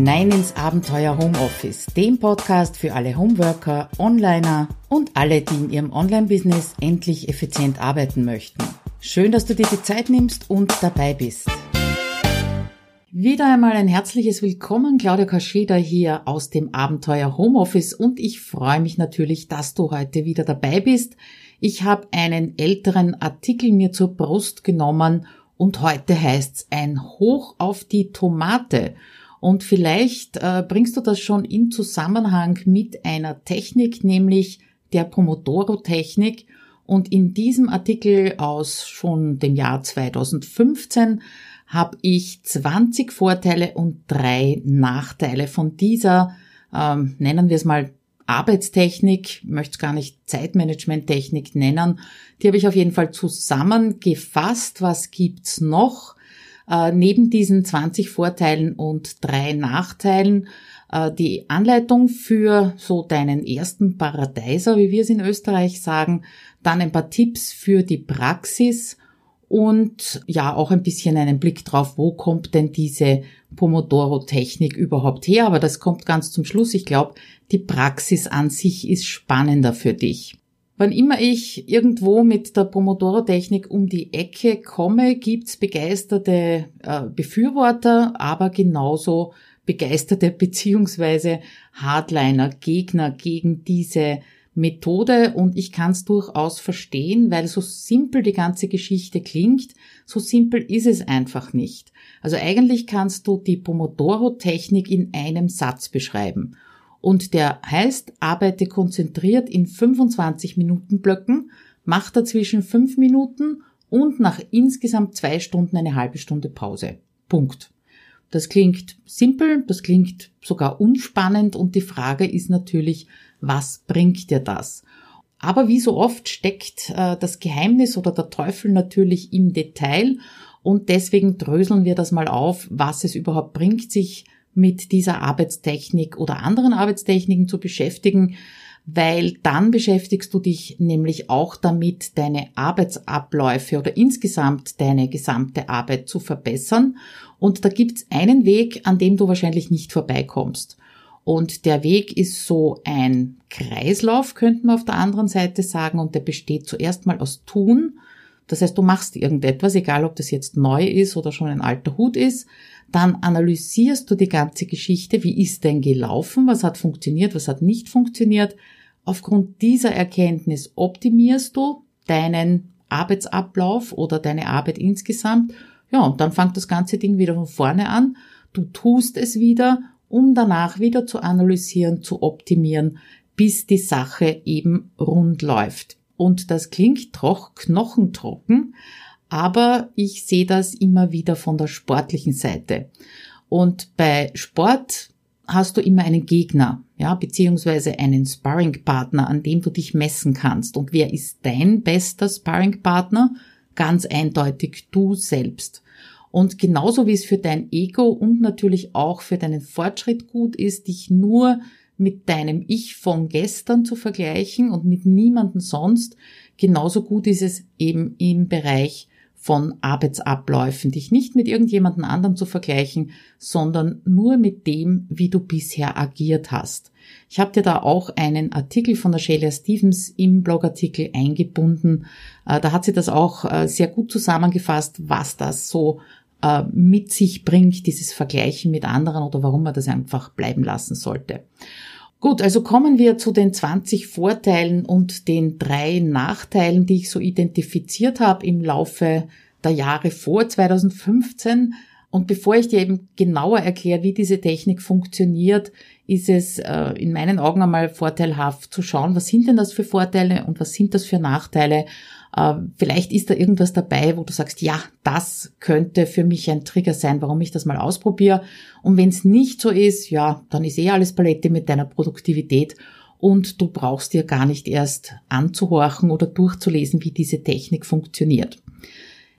hinein ins Abenteuer Homeoffice, dem Podcast für alle Homeworker, Onliner und alle, die in ihrem Online-Business endlich effizient arbeiten möchten. Schön, dass du dir die Zeit nimmst und dabei bist. Wieder einmal ein herzliches Willkommen, Claudia Kascheda hier aus dem Abenteuer Homeoffice und ich freue mich natürlich, dass du heute wieder dabei bist. Ich habe einen älteren Artikel mir zur Brust genommen und heute heißt's ein Hoch auf die Tomate. Und vielleicht äh, bringst du das schon in Zusammenhang mit einer Technik, nämlich der Pomodoro-Technik. Und in diesem Artikel aus schon dem Jahr 2015 habe ich 20 Vorteile und drei Nachteile von dieser, ähm, nennen wir es mal Arbeitstechnik, möchte es gar nicht Zeitmanagement-Technik nennen. Die habe ich auf jeden Fall zusammengefasst. Was gibt's noch? Äh, neben diesen 20 Vorteilen und drei Nachteilen äh, die Anleitung für so deinen ersten Paradeiser, wie wir es in Österreich sagen, dann ein paar Tipps für die Praxis und ja auch ein bisschen einen Blick drauf, wo kommt denn diese Pomodoro-Technik überhaupt her. Aber das kommt ganz zum Schluss. Ich glaube, die Praxis an sich ist spannender für dich. Wann immer ich irgendwo mit der Pomodoro-Technik um die Ecke komme, gibt's begeisterte äh, Befürworter, aber genauso begeisterte beziehungsweise Hardliner, Gegner gegen diese Methode und ich kann es durchaus verstehen, weil so simpel die ganze Geschichte klingt, so simpel ist es einfach nicht. Also eigentlich kannst du die Pomodoro-Technik in einem Satz beschreiben und der heißt, arbeite konzentriert in 25 Minuten Blöcken, mach dazwischen 5 Minuten und nach insgesamt zwei Stunden eine halbe Stunde Pause. Punkt. Das klingt simpel, das klingt sogar unspannend und die Frage ist natürlich, was bringt dir das? Aber wie so oft steckt äh, das Geheimnis oder der Teufel natürlich im Detail und deswegen dröseln wir das mal auf, was es überhaupt bringt, sich mit dieser Arbeitstechnik oder anderen Arbeitstechniken zu beschäftigen, weil dann beschäftigst du dich nämlich auch damit, deine Arbeitsabläufe oder insgesamt deine gesamte Arbeit zu verbessern. Und da gibt's einen Weg, an dem du wahrscheinlich nicht vorbeikommst. Und der Weg ist so ein Kreislauf, könnten wir auf der anderen Seite sagen, und der besteht zuerst mal aus Tun. Das heißt, du machst irgendetwas, egal ob das jetzt neu ist oder schon ein alter Hut ist, dann analysierst du die ganze Geschichte, wie ist denn gelaufen, was hat funktioniert, was hat nicht funktioniert. Aufgrund dieser Erkenntnis optimierst du deinen Arbeitsablauf oder deine Arbeit insgesamt. Ja, und dann fängt das ganze Ding wieder von vorne an. Du tust es wieder, um danach wieder zu analysieren, zu optimieren, bis die Sache eben rund läuft. Und das klingt doch knochentrocken, aber ich sehe das immer wieder von der sportlichen Seite. Und bei Sport hast du immer einen Gegner, ja, beziehungsweise einen Sparringpartner, an dem du dich messen kannst. Und wer ist dein bester Sparringpartner? Ganz eindeutig du selbst. Und genauso wie es für dein Ego und natürlich auch für deinen Fortschritt gut ist, dich nur mit deinem Ich von gestern zu vergleichen und mit niemandem sonst, genauso gut ist es eben im Bereich von Arbeitsabläufen, dich nicht mit irgendjemandem anderem zu vergleichen, sondern nur mit dem, wie du bisher agiert hast. Ich habe dir da auch einen Artikel von der Shelia Stevens im Blogartikel eingebunden. Äh, da hat sie das auch äh, sehr gut zusammengefasst, was das so äh, mit sich bringt, dieses Vergleichen mit anderen oder warum man das einfach bleiben lassen sollte. Gut, also kommen wir zu den 20 Vorteilen und den drei Nachteilen, die ich so identifiziert habe im Laufe der Jahre vor 2015. Und bevor ich dir eben genauer erkläre, wie diese Technik funktioniert, ist es äh, in meinen Augen einmal vorteilhaft zu schauen, was sind denn das für Vorteile und was sind das für Nachteile vielleicht ist da irgendwas dabei, wo du sagst, ja, das könnte für mich ein Trigger sein, warum ich das mal ausprobiere. Und wenn es nicht so ist, ja, dann ist eh alles Palette mit deiner Produktivität und du brauchst dir gar nicht erst anzuhorchen oder durchzulesen, wie diese Technik funktioniert.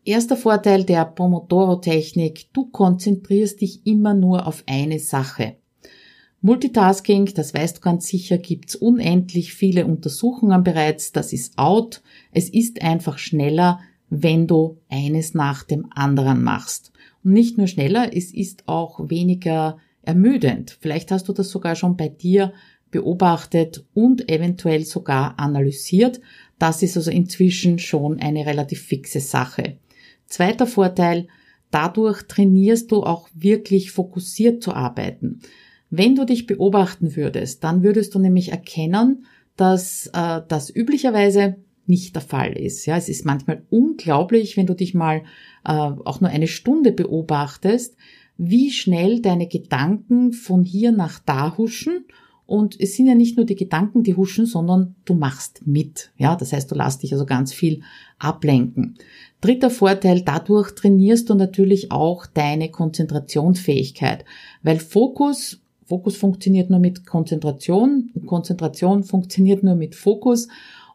Erster Vorteil der Pomodoro-Technik, du konzentrierst dich immer nur auf eine Sache. Multitasking, das weißt du ganz sicher, gibt's unendlich viele Untersuchungen bereits, das ist out. Es ist einfach schneller, wenn du eines nach dem anderen machst. Und nicht nur schneller, es ist auch weniger ermüdend. Vielleicht hast du das sogar schon bei dir beobachtet und eventuell sogar analysiert. Das ist also inzwischen schon eine relativ fixe Sache. Zweiter Vorteil, dadurch trainierst du auch wirklich fokussiert zu arbeiten. Wenn du dich beobachten würdest, dann würdest du nämlich erkennen, dass äh, das üblicherweise nicht der Fall ist. Ja, es ist manchmal unglaublich, wenn du dich mal äh, auch nur eine Stunde beobachtest, wie schnell deine Gedanken von hier nach da huschen. Und es sind ja nicht nur die Gedanken, die huschen, sondern du machst mit. Ja, das heißt, du lässt dich also ganz viel ablenken. Dritter Vorteil, dadurch trainierst du natürlich auch deine Konzentrationsfähigkeit, weil Fokus Fokus funktioniert nur mit Konzentration, Konzentration funktioniert nur mit Fokus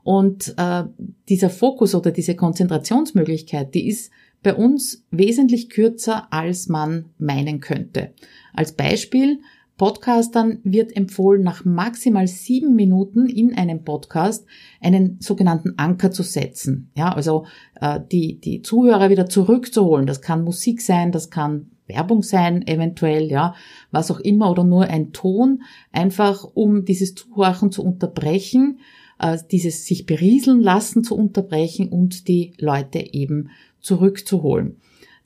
und äh, dieser Fokus oder diese Konzentrationsmöglichkeit, die ist bei uns wesentlich kürzer, als man meinen könnte. Als Beispiel, Podcastern wird empfohlen, nach maximal sieben Minuten in einem Podcast einen sogenannten Anker zu setzen. Ja, also äh, die, die Zuhörer wieder zurückzuholen. Das kann Musik sein, das kann Werbung sein, eventuell, ja, was auch immer, oder nur ein Ton, einfach um dieses Zuhören zu unterbrechen, äh, dieses sich berieseln lassen zu unterbrechen und die Leute eben zurückzuholen.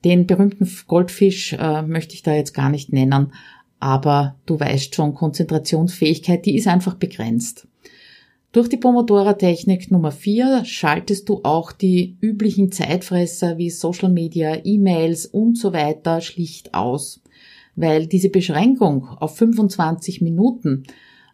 Den berühmten Goldfisch äh, möchte ich da jetzt gar nicht nennen, aber du weißt schon, Konzentrationsfähigkeit, die ist einfach begrenzt. Durch die Pomodora-Technik Nummer 4 schaltest du auch die üblichen Zeitfresser wie Social Media, E-Mails und so weiter schlicht aus. Weil diese Beschränkung auf 25 Minuten,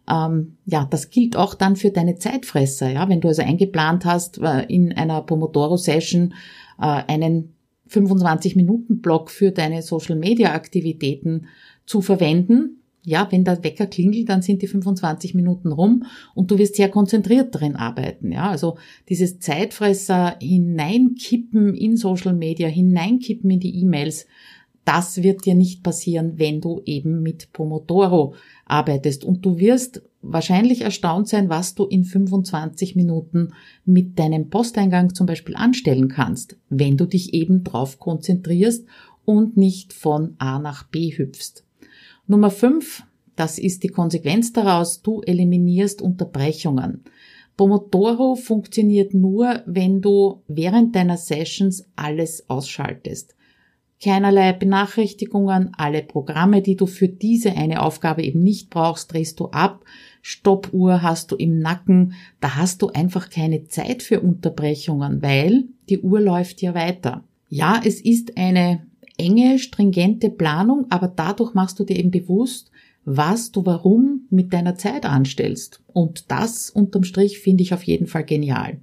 ähm, ja, das gilt auch dann für deine Zeitfresser. Ja, wenn du also eingeplant hast, äh, in einer Pomodoro-Session äh, einen 25-Minuten-Block für deine Social Media Aktivitäten zu verwenden, ja, wenn der Wecker klingelt, dann sind die 25 Minuten rum und du wirst sehr konzentriert darin arbeiten. Ja, also dieses Zeitfresser hineinkippen in Social Media, hineinkippen in die E-Mails, das wird dir nicht passieren, wenn du eben mit Pomodoro arbeitest. Und du wirst wahrscheinlich erstaunt sein, was du in 25 Minuten mit deinem Posteingang zum Beispiel anstellen kannst, wenn du dich eben drauf konzentrierst und nicht von A nach B hüpfst. Nummer fünf, das ist die Konsequenz daraus, du eliminierst Unterbrechungen. Pomodoro funktioniert nur, wenn du während deiner Sessions alles ausschaltest. Keinerlei Benachrichtigungen, alle Programme, die du für diese eine Aufgabe eben nicht brauchst, drehst du ab. Stoppuhr hast du im Nacken. Da hast du einfach keine Zeit für Unterbrechungen, weil die Uhr läuft ja weiter. Ja, es ist eine enge, stringente Planung, aber dadurch machst du dir eben bewusst, was du warum mit deiner Zeit anstellst. Und das unterm Strich finde ich auf jeden Fall genial.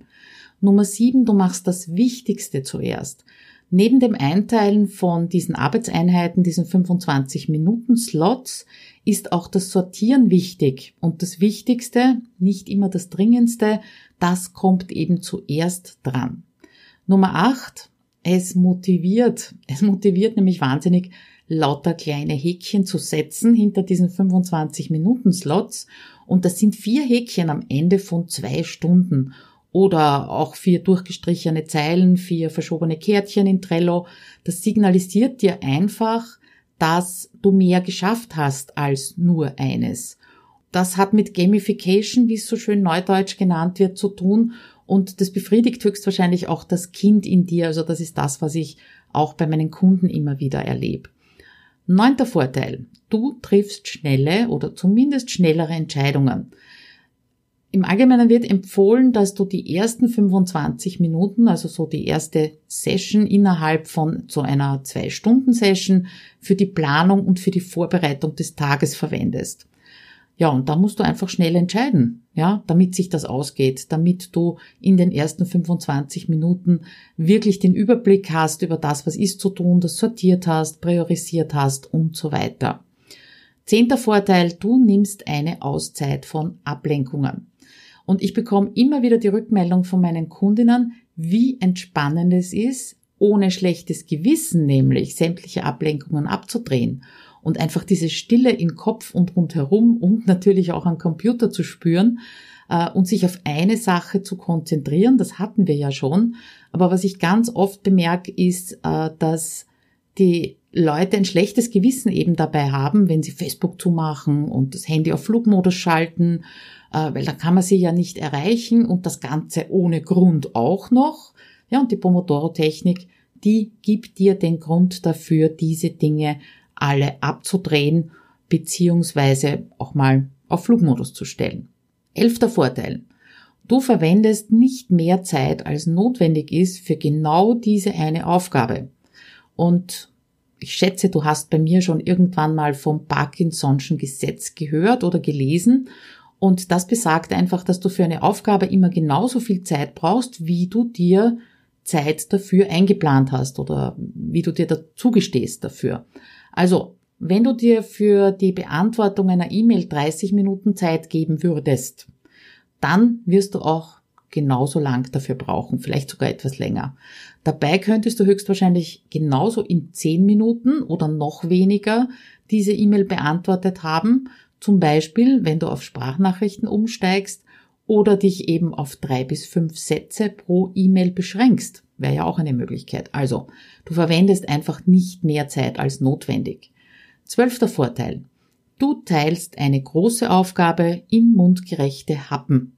Nummer sieben, du machst das Wichtigste zuerst. Neben dem Einteilen von diesen Arbeitseinheiten, diesen 25 Minuten Slots, ist auch das Sortieren wichtig. Und das Wichtigste, nicht immer das Dringendste, das kommt eben zuerst dran. Nummer acht, es motiviert, es motiviert nämlich wahnsinnig, lauter kleine Häkchen zu setzen hinter diesen 25 Minuten Slots. Und das sind vier Häkchen am Ende von zwei Stunden. Oder auch vier durchgestrichene Zeilen, vier verschobene Kärtchen in Trello. Das signalisiert dir einfach, dass du mehr geschafft hast als nur eines. Das hat mit Gamification, wie es so schön neudeutsch genannt wird, zu tun und das befriedigt höchstwahrscheinlich auch das Kind in dir. Also das ist das, was ich auch bei meinen Kunden immer wieder erlebe. Neunter Vorteil. Du triffst schnelle oder zumindest schnellere Entscheidungen. Im Allgemeinen wird empfohlen, dass du die ersten 25 Minuten, also so die erste Session innerhalb von so einer Zwei-Stunden-Session für die Planung und für die Vorbereitung des Tages verwendest. Ja, und da musst du einfach schnell entscheiden, ja, damit sich das ausgeht, damit du in den ersten 25 Minuten wirklich den Überblick hast über das, was ist zu tun, das sortiert hast, priorisiert hast und so weiter. Zehnter Vorteil, du nimmst eine Auszeit von Ablenkungen. Und ich bekomme immer wieder die Rückmeldung von meinen Kundinnen, wie entspannend es ist, ohne schlechtes Gewissen nämlich sämtliche Ablenkungen abzudrehen und einfach diese Stille im Kopf und rundherum und natürlich auch am Computer zu spüren äh, und sich auf eine Sache zu konzentrieren. Das hatten wir ja schon. Aber was ich ganz oft bemerke, ist, äh, dass die Leute ein schlechtes Gewissen eben dabei haben, wenn sie Facebook zumachen und das Handy auf Flugmodus schalten, äh, weil da kann man sie ja nicht erreichen und das Ganze ohne Grund auch noch. Ja, und die Pomodoro-Technik, die gibt dir den Grund dafür, diese Dinge alle abzudrehen, beziehungsweise auch mal auf Flugmodus zu stellen. Elfter Vorteil. Du verwendest nicht mehr Zeit, als notwendig ist für genau diese eine Aufgabe. Und ich schätze, du hast bei mir schon irgendwann mal vom Parkinson'schen Gesetz gehört oder gelesen. Und das besagt einfach, dass du für eine Aufgabe immer genauso viel Zeit brauchst, wie du dir Zeit dafür eingeplant hast oder wie du dir dazugestehst dafür. Also, wenn du dir für die Beantwortung einer E-Mail 30 Minuten Zeit geben würdest, dann wirst du auch genauso lang dafür brauchen, vielleicht sogar etwas länger. Dabei könntest du höchstwahrscheinlich genauso in zehn Minuten oder noch weniger diese E-Mail beantwortet haben, zum Beispiel, wenn du auf Sprachnachrichten umsteigst oder dich eben auf drei bis fünf Sätze pro E-Mail beschränkst. Wäre ja auch eine Möglichkeit. Also, du verwendest einfach nicht mehr Zeit als notwendig. Zwölfter Vorteil. Du teilst eine große Aufgabe in mundgerechte Happen.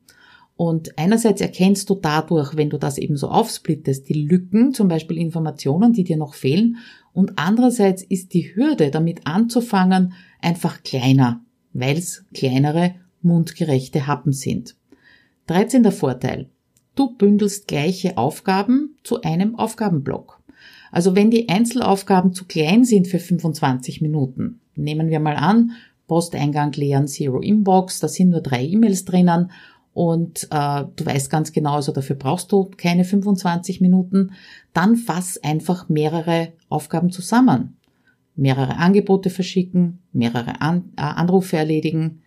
Und einerseits erkennst du dadurch, wenn du das eben so aufsplittest, die Lücken, zum Beispiel Informationen, die dir noch fehlen. Und andererseits ist die Hürde, damit anzufangen, einfach kleiner, weil es kleinere, mundgerechte Happen sind. 13. Vorteil. Du bündelst gleiche Aufgaben zu einem Aufgabenblock. Also wenn die Einzelaufgaben zu klein sind für 25 Minuten, nehmen wir mal an, Posteingang leeren, Zero Inbox, da sind nur drei E-Mails drinnen und äh, du weißt ganz genau, also dafür brauchst du keine 25 Minuten, dann fass einfach mehrere Aufgaben zusammen. Mehrere Angebote verschicken, mehrere An äh, Anrufe erledigen,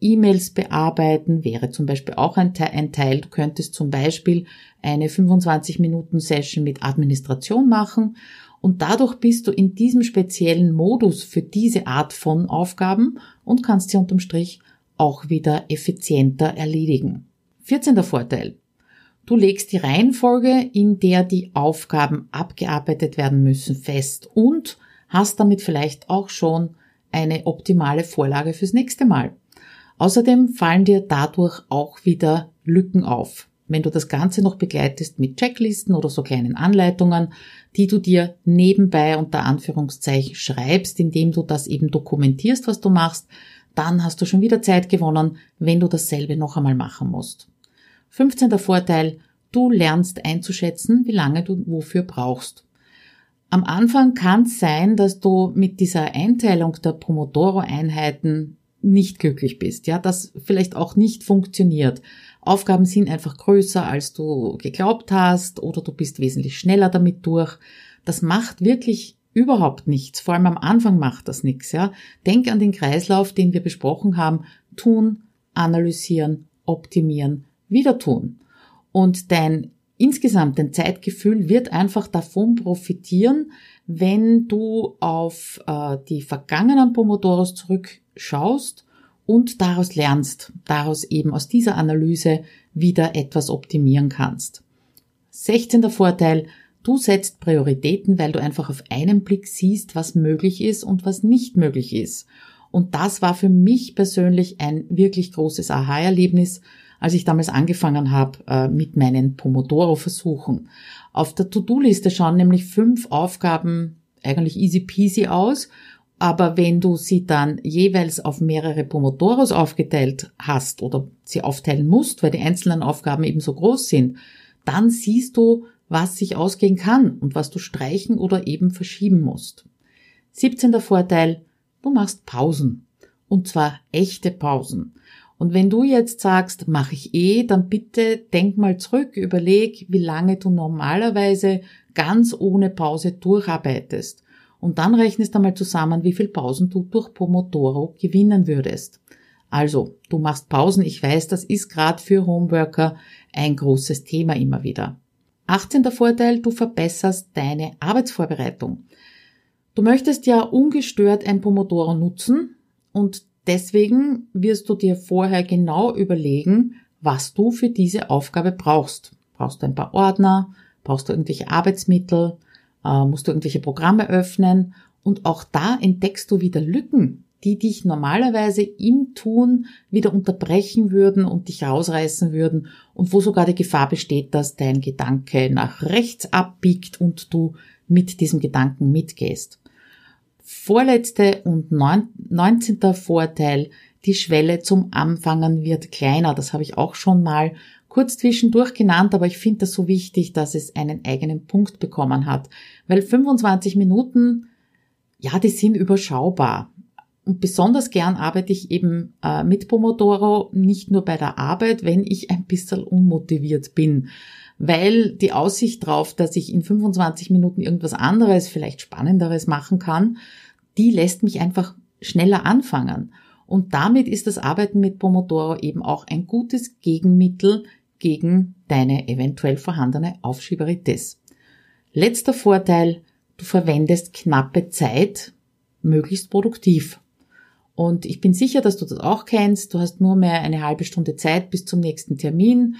E-Mails bearbeiten wäre zum Beispiel auch ein, ein Teil. Du könntest zum Beispiel eine 25 Minuten Session mit Administration machen und dadurch bist du in diesem speziellen Modus für diese Art von Aufgaben und kannst sie unterm Strich auch wieder effizienter erledigen. 14. Vorteil. Du legst die Reihenfolge, in der die Aufgaben abgearbeitet werden müssen, fest und hast damit vielleicht auch schon eine optimale Vorlage fürs nächste Mal. Außerdem fallen dir dadurch auch wieder Lücken auf. Wenn du das Ganze noch begleitest mit Checklisten oder so kleinen Anleitungen, die du dir nebenbei unter Anführungszeichen schreibst, indem du das eben dokumentierst, was du machst, dann hast du schon wieder Zeit gewonnen, wenn du dasselbe noch einmal machen musst. 15. Vorteil, du lernst einzuschätzen, wie lange du wofür brauchst. Am Anfang kann es sein, dass du mit dieser Einteilung der Pomodoro-Einheiten nicht glücklich bist, ja, das vielleicht auch nicht funktioniert. Aufgaben sind einfach größer, als du geglaubt hast, oder du bist wesentlich schneller damit durch. Das macht wirklich überhaupt nichts. Vor allem am Anfang macht das nichts, ja. Denk an den Kreislauf, den wir besprochen haben. Tun, analysieren, optimieren, wieder tun. Und dein insgesamt dein Zeitgefühl wird einfach davon profitieren, wenn du auf äh, die vergangenen Pomodoros zurückschaust und daraus lernst, daraus eben aus dieser Analyse wieder etwas optimieren kannst. 16. Vorteil, Du setzt Prioritäten, weil du einfach auf einen Blick siehst, was möglich ist und was nicht möglich ist. Und das war für mich persönlich ein wirklich großes Aha-Erlebnis, als ich damals angefangen habe äh, mit meinen Pomodoro-Versuchen. Auf der To-Do-Liste schauen nämlich fünf Aufgaben eigentlich easy peasy aus, aber wenn du sie dann jeweils auf mehrere Pomodoros aufgeteilt hast oder sie aufteilen musst, weil die einzelnen Aufgaben eben so groß sind, dann siehst du, was sich ausgehen kann und was du streichen oder eben verschieben musst. 17. Vorteil, du machst Pausen. Und zwar echte Pausen. Und wenn du jetzt sagst, mache ich eh, dann bitte denk mal zurück, überleg, wie lange du normalerweise ganz ohne Pause durcharbeitest. Und dann rechnest einmal zusammen, wie viel Pausen du durch Pomodoro gewinnen würdest. Also, du machst Pausen. Ich weiß, das ist gerade für Homeworker ein großes Thema immer wieder. 18. Vorteil, du verbesserst deine Arbeitsvorbereitung. Du möchtest ja ungestört ein Pomodoro nutzen und deswegen wirst du dir vorher genau überlegen, was du für diese Aufgabe brauchst. Brauchst du ein paar Ordner? Brauchst du irgendwelche Arbeitsmittel? Äh, musst du irgendwelche Programme öffnen? Und auch da entdeckst du wieder Lücken, die dich normalerweise im Tun wieder unterbrechen würden und dich rausreißen würden und wo sogar die Gefahr besteht, dass dein Gedanke nach rechts abbiegt und du mit diesem Gedanken mitgehst. Vorletzte und neunzehnter Vorteil, die Schwelle zum Anfangen wird kleiner. Das habe ich auch schon mal kurz zwischendurch genannt, aber ich finde das so wichtig, dass es einen eigenen Punkt bekommen hat. Weil 25 Minuten, ja, die sind überschaubar. Und besonders gern arbeite ich eben äh, mit Pomodoro, nicht nur bei der Arbeit, wenn ich ein bisschen unmotiviert bin. Weil die Aussicht darauf, dass ich in 25 Minuten irgendwas anderes, vielleicht Spannenderes machen kann, die lässt mich einfach schneller anfangen. Und damit ist das Arbeiten mit Pomodoro eben auch ein gutes Gegenmittel gegen deine eventuell vorhandene Aufschieberitis. Letzter Vorteil, du verwendest knappe Zeit möglichst produktiv. Und ich bin sicher, dass du das auch kennst. Du hast nur mehr eine halbe Stunde Zeit bis zum nächsten Termin.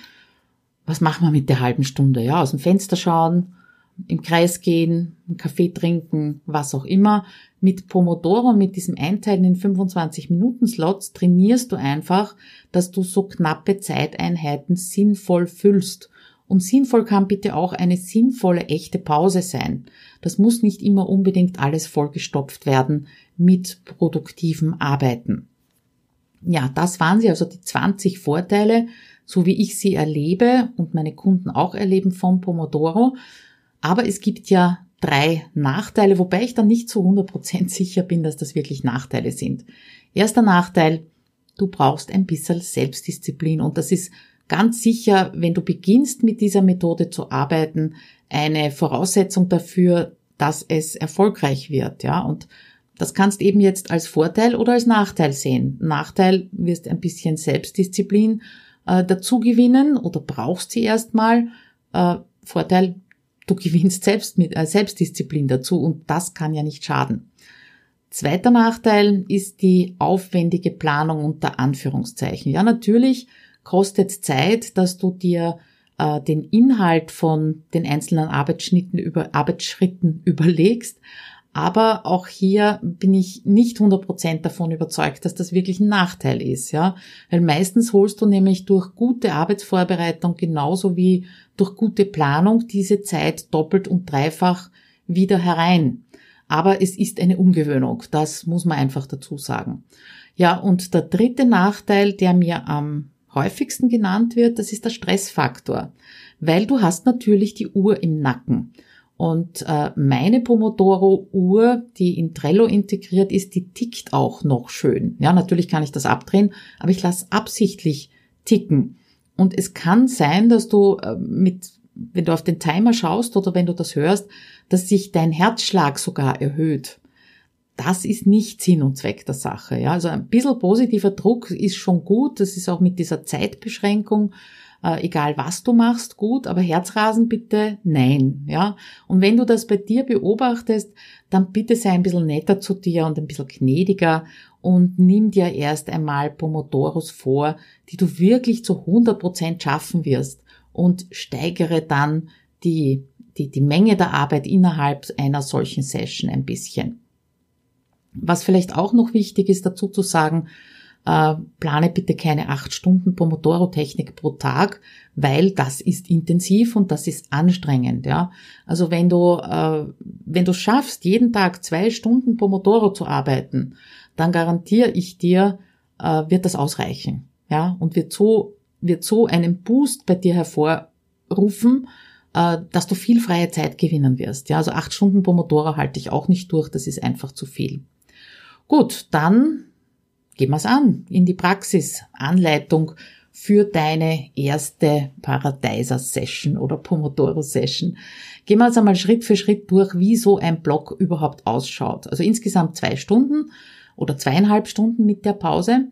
Was machen wir mit der halben Stunde? Ja, aus dem Fenster schauen, im Kreis gehen, einen Kaffee trinken, was auch immer. Mit Pomodoro, mit diesem Einteilen in 25 Minuten Slots trainierst du einfach, dass du so knappe Zeiteinheiten sinnvoll füllst und sinnvoll kann bitte auch eine sinnvolle, echte Pause sein. Das muss nicht immer unbedingt alles vollgestopft werden mit produktivem Arbeiten. Ja, das waren sie also die 20 Vorteile, so wie ich sie erlebe und meine Kunden auch erleben von Pomodoro. Aber es gibt ja drei Nachteile, wobei ich dann nicht zu 100% sicher bin, dass das wirklich Nachteile sind. Erster Nachteil, du brauchst ein bisschen Selbstdisziplin und das ist ganz sicher, wenn du beginnst mit dieser Methode zu arbeiten, eine Voraussetzung dafür, dass es erfolgreich wird, ja. Und das kannst eben jetzt als Vorteil oder als Nachteil sehen. Nachteil wirst ein bisschen Selbstdisziplin äh, dazu gewinnen oder brauchst sie erstmal. Äh, Vorteil, du gewinnst selbst mit äh, Selbstdisziplin dazu und das kann ja nicht schaden. Zweiter Nachteil ist die aufwendige Planung unter Anführungszeichen. Ja, natürlich kostet Zeit, dass du dir äh, den Inhalt von den einzelnen Arbeitsschnitten über, Arbeitsschritten überlegst. Aber auch hier bin ich nicht 100% davon überzeugt, dass das wirklich ein Nachteil ist, ja. Weil meistens holst du nämlich durch gute Arbeitsvorbereitung genauso wie durch gute Planung diese Zeit doppelt und dreifach wieder herein. Aber es ist eine Umgewöhnung, das muss man einfach dazu sagen. Ja, und der dritte Nachteil, der mir am häufigsten genannt wird, das ist der Stressfaktor, weil du hast natürlich die Uhr im Nacken. Und äh, meine Pomodoro-Uhr, die in Trello integriert ist, die tickt auch noch schön. Ja, natürlich kann ich das abdrehen, aber ich lasse absichtlich ticken. Und es kann sein, dass du äh, mit, wenn du auf den Timer schaust oder wenn du das hörst, dass sich dein Herzschlag sogar erhöht das ist nicht Sinn und Zweck der Sache. Ja, also ein bisschen positiver Druck ist schon gut. Das ist auch mit dieser Zeitbeschränkung, äh, egal was du machst, gut. Aber Herzrasen bitte nein. Ja, und wenn du das bei dir beobachtest, dann bitte sei ein bisschen netter zu dir und ein bisschen gnädiger und nimm dir erst einmal Pomodoros vor, die du wirklich zu 100 Prozent schaffen wirst und steigere dann die, die, die Menge der Arbeit innerhalb einer solchen Session ein bisschen. Was vielleicht auch noch wichtig ist dazu zu sagen, äh, plane bitte keine acht Stunden Pomodoro-Technik pro Tag, weil das ist intensiv und das ist anstrengend. Ja, also wenn du äh, wenn du schaffst, jeden Tag zwei Stunden Pomodoro zu arbeiten, dann garantiere ich dir, äh, wird das ausreichen. Ja, und wird so wird so einen Boost bei dir hervorrufen, äh, dass du viel freie Zeit gewinnen wirst. Ja, also acht Stunden Pomodoro halte ich auch nicht durch, das ist einfach zu viel. Gut, dann wir es an in die Praxis. Anleitung für deine erste Paradeiser-Session oder Pomodoro-Session. Gehen wir jetzt einmal Schritt für Schritt durch, wie so ein Block überhaupt ausschaut. Also insgesamt zwei Stunden oder zweieinhalb Stunden mit der Pause.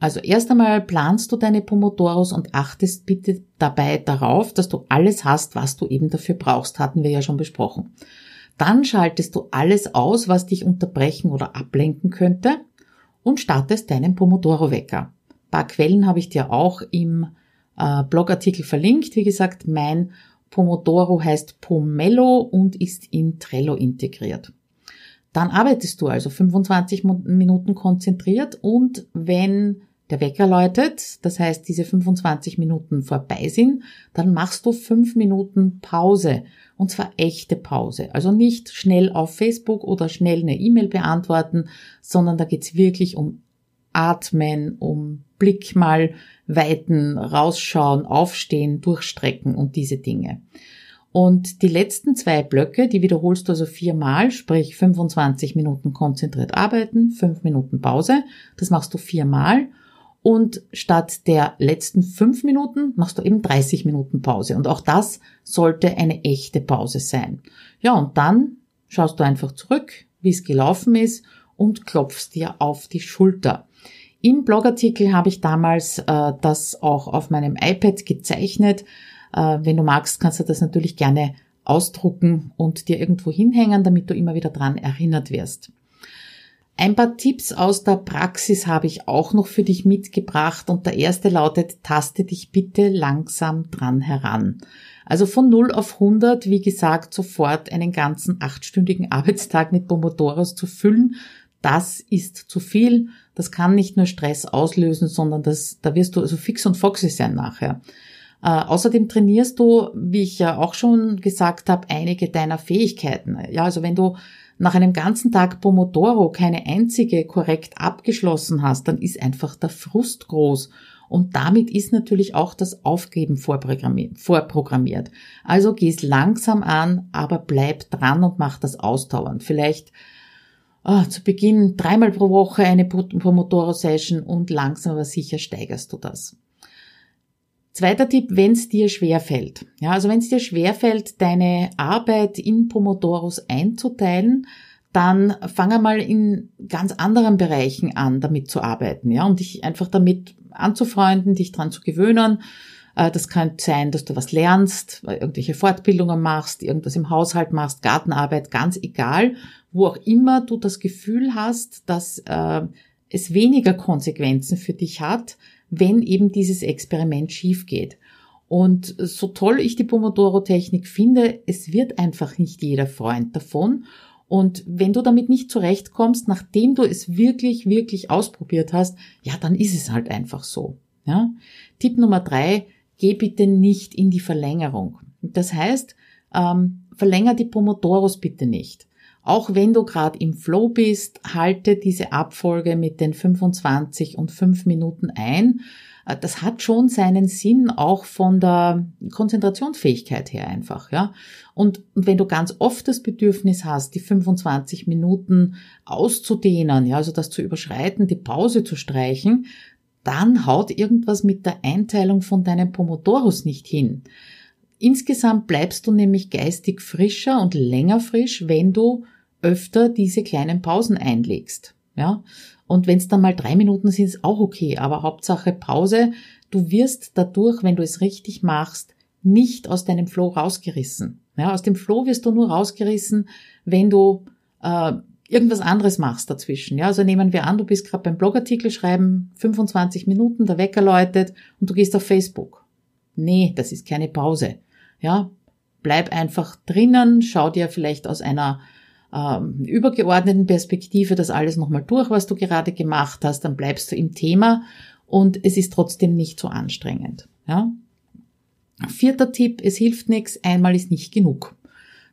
Also erst einmal planst du deine Pomodoros und achtest bitte dabei darauf, dass du alles hast, was du eben dafür brauchst, hatten wir ja schon besprochen. Dann schaltest du alles aus, was dich unterbrechen oder ablenken könnte und startest deinen Pomodoro-Wecker. Ein paar Quellen habe ich dir auch im äh, Blogartikel verlinkt. Wie gesagt, mein Pomodoro heißt Pomelo und ist in Trello integriert. Dann arbeitest du also 25 Minuten konzentriert und wenn der Wecker läutet, das heißt diese 25 Minuten vorbei sind, dann machst du fünf Minuten Pause und zwar echte Pause. Also nicht schnell auf Facebook oder schnell eine E-Mail beantworten, sondern da geht's wirklich um Atmen, um Blick mal weiten, rausschauen, aufstehen, durchstrecken und diese Dinge. Und die letzten zwei Blöcke, die wiederholst du also viermal, sprich 25 Minuten konzentriert arbeiten, fünf Minuten Pause. Das machst du viermal. Und statt der letzten fünf Minuten machst du eben 30 Minuten Pause. Und auch das sollte eine echte Pause sein. Ja, und dann schaust du einfach zurück, wie es gelaufen ist und klopfst dir auf die Schulter. Im Blogartikel habe ich damals äh, das auch auf meinem iPad gezeichnet. Äh, wenn du magst, kannst du das natürlich gerne ausdrucken und dir irgendwo hinhängen, damit du immer wieder dran erinnert wirst. Ein paar Tipps aus der Praxis habe ich auch noch für dich mitgebracht und der erste lautet, taste dich bitte langsam dran heran. Also von 0 auf 100, wie gesagt, sofort einen ganzen achtstündigen Arbeitstag mit Pomodoros zu füllen, das ist zu viel. Das kann nicht nur Stress auslösen, sondern das, da wirst du also fix und foxy sein nachher. Äh, außerdem trainierst du, wie ich ja auch schon gesagt habe, einige deiner Fähigkeiten. Ja, also wenn du nach einem ganzen Tag Pomodoro keine einzige korrekt abgeschlossen hast, dann ist einfach der Frust groß. Und damit ist natürlich auch das Aufgeben vorprogrammiert. Also geh es langsam an, aber bleib dran und mach das ausdauernd. Vielleicht oh, zu Beginn dreimal pro Woche eine Pomodoro-Session und langsam aber sicher steigerst du das. Zweiter Tipp, wenn es dir schwerfällt. Ja, also wenn es dir schwerfällt, deine Arbeit in Pomodoros einzuteilen, dann fang einmal in ganz anderen Bereichen an, damit zu arbeiten, ja, und dich einfach damit anzufreunden, dich dran zu gewöhnen. Äh, das kann sein, dass du was lernst, irgendwelche Fortbildungen machst, irgendwas im Haushalt machst, Gartenarbeit, ganz egal, wo auch immer du das Gefühl hast, dass äh, es weniger Konsequenzen für dich hat, wenn eben dieses Experiment schief geht. Und so toll ich die Pomodoro-Technik finde, es wird einfach nicht jeder Freund davon. Und wenn du damit nicht zurechtkommst, nachdem du es wirklich, wirklich ausprobiert hast, ja, dann ist es halt einfach so. Ja? Tipp Nummer drei, geh bitte nicht in die Verlängerung. Das heißt, ähm, verlänger die Pomodoros bitte nicht. Auch wenn du gerade im Flow bist, halte diese Abfolge mit den 25 und 5 Minuten ein. Äh, das hat schon seinen Sinn, auch von der Konzentrationsfähigkeit her einfach, ja. Und wenn du ganz oft das Bedürfnis hast, die 25 Minuten auszudehnen, ja, also das zu überschreiten, die Pause zu streichen, dann haut irgendwas mit der Einteilung von deinem Pomodoros nicht hin. Insgesamt bleibst du nämlich geistig frischer und länger frisch, wenn du öfter diese kleinen Pausen einlegst. Ja? Und wenn es dann mal drei Minuten sind, ist auch okay. Aber Hauptsache Pause. Du wirst dadurch, wenn du es richtig machst, nicht aus deinem Flow rausgerissen. Ja, aus dem Flow wirst du nur rausgerissen, wenn du äh, irgendwas anderes machst dazwischen. Ja, also nehmen wir an, du bist gerade beim Blogartikel schreiben, 25 Minuten, der Wecker läutet und du gehst auf Facebook. Nee, das ist keine Pause. Ja, bleib einfach drinnen, schau dir vielleicht aus einer ähm, übergeordneten Perspektive das alles nochmal durch, was du gerade gemacht hast, dann bleibst du im Thema und es ist trotzdem nicht so anstrengend. Ja? Vierter Tipp, es hilft nichts, einmal ist nicht genug.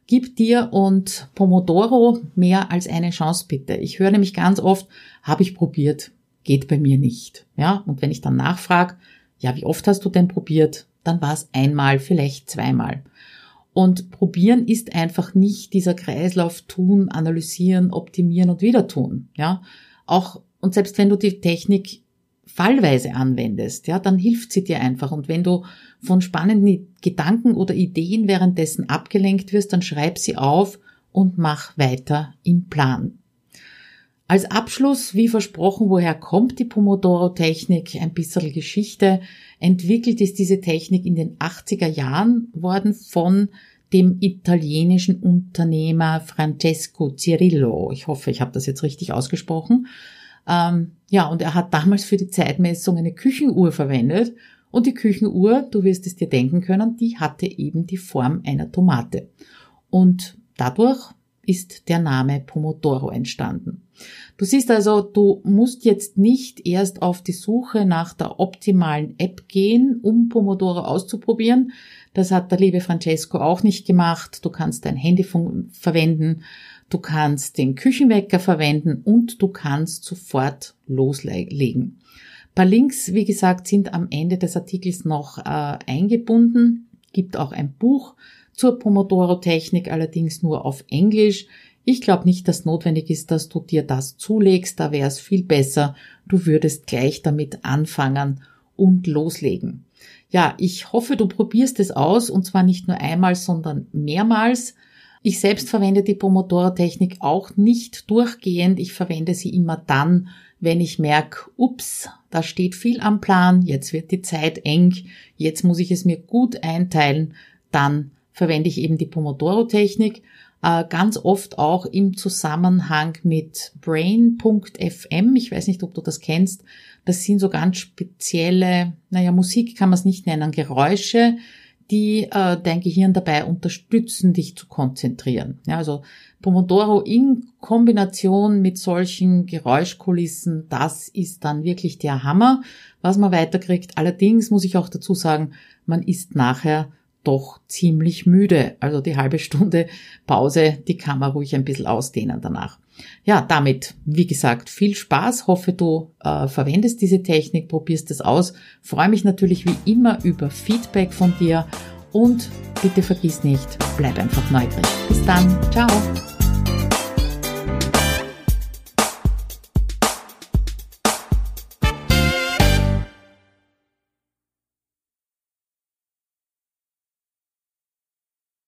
Gib dir und Pomodoro mehr als eine Chance bitte. Ich höre nämlich ganz oft, habe ich probiert, geht bei mir nicht. Ja, und wenn ich dann nachfrage, ja, wie oft hast du denn probiert? dann war es einmal, vielleicht zweimal. Und probieren ist einfach nicht dieser Kreislauf tun, analysieren, optimieren und wieder tun. Ja, auch und selbst wenn du die Technik fallweise anwendest, ja, dann hilft sie dir einfach. Und wenn du von spannenden Gedanken oder Ideen währenddessen abgelenkt wirst, dann schreib sie auf und mach weiter im Plan. Als Abschluss, wie versprochen, woher kommt die Pomodoro-Technik? Ein bisschen Geschichte. Entwickelt ist diese Technik in den 80er Jahren worden von dem italienischen Unternehmer Francesco Cirillo. Ich hoffe, ich habe das jetzt richtig ausgesprochen. Ähm, ja, und er hat damals für die Zeitmessung eine Küchenuhr verwendet. Und die Küchenuhr, du wirst es dir denken können, die hatte eben die Form einer Tomate. Und dadurch ist der Name Pomodoro entstanden. Du siehst also, du musst jetzt nicht erst auf die Suche nach der optimalen App gehen, um Pomodoro auszuprobieren. Das hat der liebe Francesco auch nicht gemacht. Du kannst dein Handy verwenden, du kannst den Küchenwecker verwenden und du kannst sofort loslegen. Ein paar Links, wie gesagt, sind am Ende des Artikels noch äh, eingebunden. Gibt auch ein Buch zur Pomodoro-Technik, allerdings nur auf Englisch. Ich glaube nicht, dass notwendig ist, dass du dir das zulegst, da wäre es viel besser, du würdest gleich damit anfangen und loslegen. Ja, ich hoffe, du probierst es aus und zwar nicht nur einmal, sondern mehrmals. Ich selbst verwende die Pomodoro-Technik auch nicht durchgehend. Ich verwende sie immer dann, wenn ich merke, ups, da steht viel am Plan, jetzt wird die Zeit eng, jetzt muss ich es mir gut einteilen, dann verwende ich eben die Pomodoro-Technik äh, ganz oft auch im Zusammenhang mit Brain.fm. Ich weiß nicht, ob du das kennst. Das sind so ganz spezielle, naja, Musik kann man es nicht nennen, Geräusche, die äh, dein Gehirn dabei unterstützen, dich zu konzentrieren. Ja, also Pomodoro in Kombination mit solchen Geräuschkulissen, das ist dann wirklich der Hammer, was man weiterkriegt. Allerdings muss ich auch dazu sagen, man ist nachher doch ziemlich müde. Also die halbe Stunde Pause, die kann man ruhig ein bisschen ausdehnen danach. Ja, damit, wie gesagt, viel Spaß. Hoffe, du äh, verwendest diese Technik, probierst es aus. Freue mich natürlich wie immer über Feedback von dir und bitte vergiss nicht, bleib einfach neugierig. Bis dann, ciao.